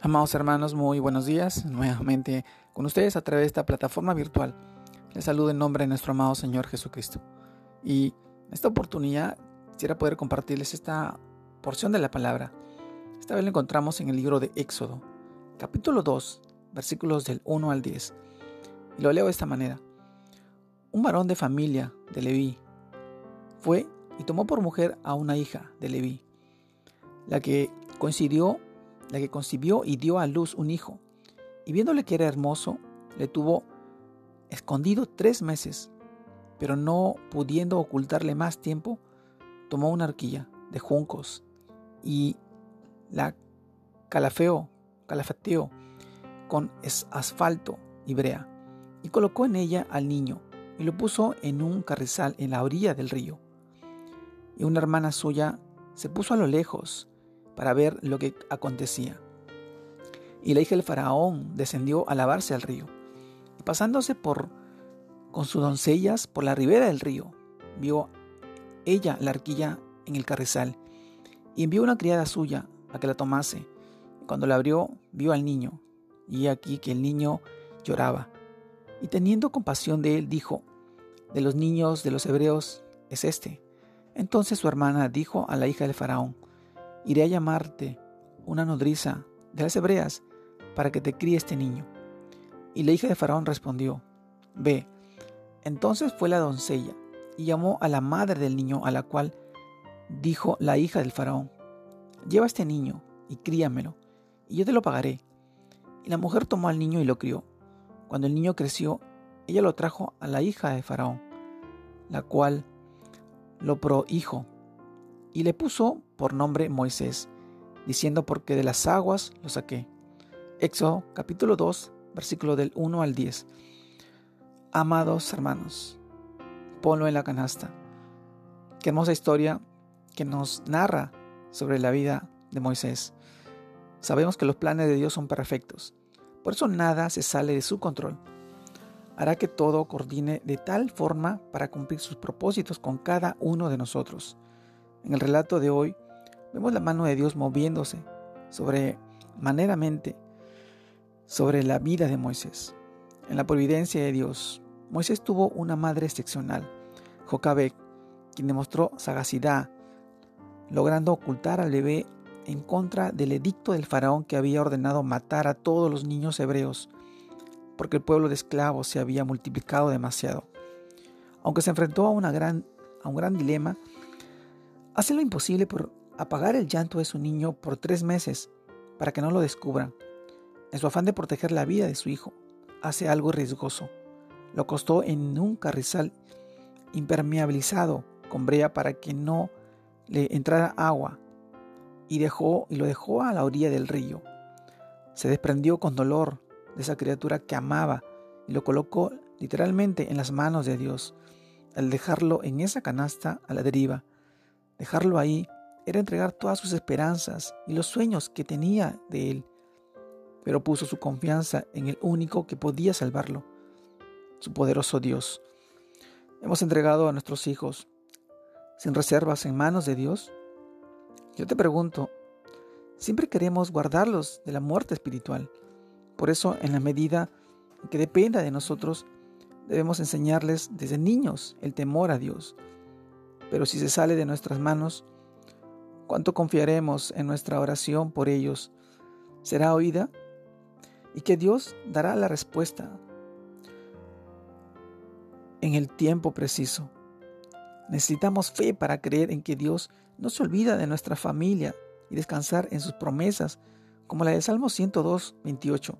Amados hermanos, muy buenos días. Nuevamente con ustedes a través de esta plataforma virtual. Les saludo en nombre de nuestro amado Señor Jesucristo. Y en esta oportunidad quisiera poder compartirles esta porción de la palabra. Esta vez la encontramos en el libro de Éxodo, capítulo 2, versículos del 1 al 10. Y lo leo de esta manera. Un varón de familia de Leví fue y tomó por mujer a una hija de Leví, la que coincidió la que concibió y dio a luz un hijo, y viéndole que era hermoso, le tuvo escondido tres meses, pero no pudiendo ocultarle más tiempo, tomó una arquilla de juncos y la calafeó, calafateó con asfalto y brea, y colocó en ella al niño, y lo puso en un carrizal en la orilla del río. Y una hermana suya se puso a lo lejos, para ver lo que acontecía. Y la hija del faraón descendió a lavarse al río. Y pasándose por con sus doncellas por la ribera del río, vio ella la arquilla en el carrizal y envió una criada suya a que la tomase. Cuando la abrió, vio al niño, y aquí que el niño lloraba. Y teniendo compasión de él, dijo, de los niños de los hebreos es este. Entonces su hermana dijo a la hija del faraón, iré a llamarte una nodriza de las hebreas para que te críe este niño. Y la hija de Faraón respondió, Ve. Entonces fue la doncella y llamó a la madre del niño, a la cual dijo la hija del Faraón, Lleva este niño y críamelo, y yo te lo pagaré. Y la mujer tomó al niño y lo crió. Cuando el niño creció, ella lo trajo a la hija de Faraón, la cual lo prohijo y le puso por nombre Moisés, diciendo porque de las aguas lo saqué. Éxodo capítulo 2, versículo del 1 al 10. Amados hermanos, ponlo en la canasta. Qué hermosa historia que nos narra sobre la vida de Moisés. Sabemos que los planes de Dios son perfectos, por eso nada se sale de su control. Hará que todo coordine de tal forma para cumplir sus propósitos con cada uno de nosotros. En el relato de hoy vemos la mano de Dios moviéndose sobre maneramente sobre la vida de Moisés. En la providencia de Dios, Moisés tuvo una madre excepcional, Jocabek, quien demostró sagacidad, logrando ocultar al bebé en contra del edicto del faraón que había ordenado matar a todos los niños hebreos, porque el pueblo de esclavos se había multiplicado demasiado. Aunque se enfrentó a, una gran, a un gran dilema, Hace lo imposible por apagar el llanto de su niño por tres meses para que no lo descubran. En su afán de proteger la vida de su hijo, hace algo riesgoso. Lo acostó en un carrizal impermeabilizado con brea para que no le entrara agua y dejó y lo dejó a la orilla del río. Se desprendió con dolor de esa criatura que amaba y lo colocó literalmente en las manos de Dios al dejarlo en esa canasta a la deriva Dejarlo ahí era entregar todas sus esperanzas y los sueños que tenía de él, pero puso su confianza en el único que podía salvarlo, su poderoso Dios. Hemos entregado a nuestros hijos sin reservas en manos de Dios. Yo te pregunto, siempre queremos guardarlos de la muerte espiritual. Por eso, en la medida que dependa de nosotros, debemos enseñarles desde niños el temor a Dios pero si se sale de nuestras manos, ¿cuánto confiaremos en nuestra oración por ellos? ¿Será oída? Y que Dios dará la respuesta en el tiempo preciso. Necesitamos fe para creer en que Dios no se olvida de nuestra familia y descansar en sus promesas, como la de Salmo 102, 28,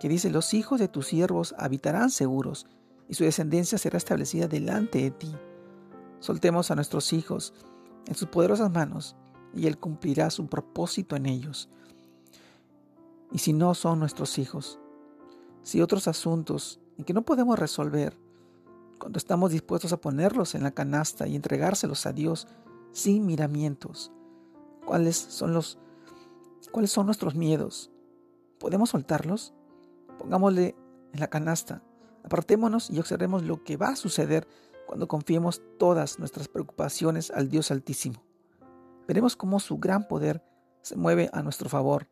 que dice, los hijos de tus siervos habitarán seguros y su descendencia será establecida delante de ti. Soltemos a nuestros hijos en sus poderosas manos y Él cumplirá su propósito en ellos. Y si no son nuestros hijos, si otros asuntos en que no podemos resolver, cuando estamos dispuestos a ponerlos en la canasta y entregárselos a Dios sin miramientos, ¿cuáles son los cuáles son nuestros miedos? ¿Podemos soltarlos? Pongámosle en la canasta, apartémonos y observemos lo que va a suceder cuando confiemos todas nuestras preocupaciones al Dios Altísimo. Veremos cómo su gran poder se mueve a nuestro favor.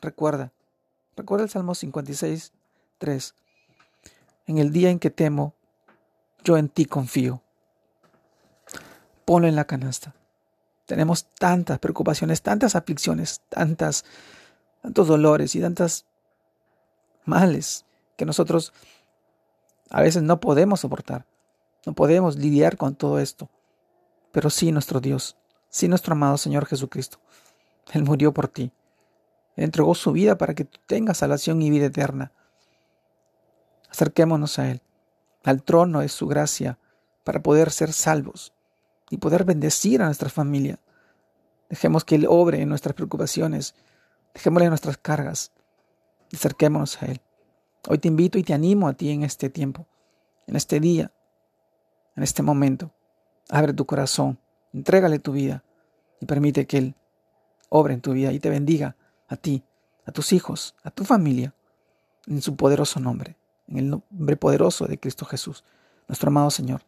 Recuerda, Recuerda el Salmo 56, 3. En el día en que temo, yo en ti confío. Ponlo en la canasta. Tenemos tantas preocupaciones, tantas aflicciones, tantas, tantos dolores y tantas males que nosotros a veces no podemos soportar. No podemos lidiar con todo esto. Pero sí nuestro Dios, sí nuestro amado Señor Jesucristo. Él murió por ti. Él entregó su vida para que tú tengas salvación y vida eterna. Acerquémonos a Él, al trono de su gracia, para poder ser salvos y poder bendecir a nuestra familia. Dejemos que Él obre en nuestras preocupaciones, dejémosle nuestras cargas, acerquémonos a Él. Hoy te invito y te animo a ti en este tiempo, en este día, en este momento. Abre tu corazón, entrégale tu vida y permite que Él obre en tu vida y te bendiga a ti, a tus hijos, a tu familia, en su poderoso nombre, en el nombre poderoso de Cristo Jesús, nuestro amado Señor.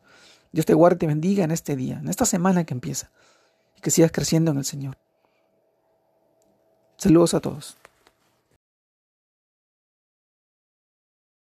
Dios te guarde y te bendiga en este día, en esta semana que empieza, y que sigas creciendo en el Señor. Saludos a todos.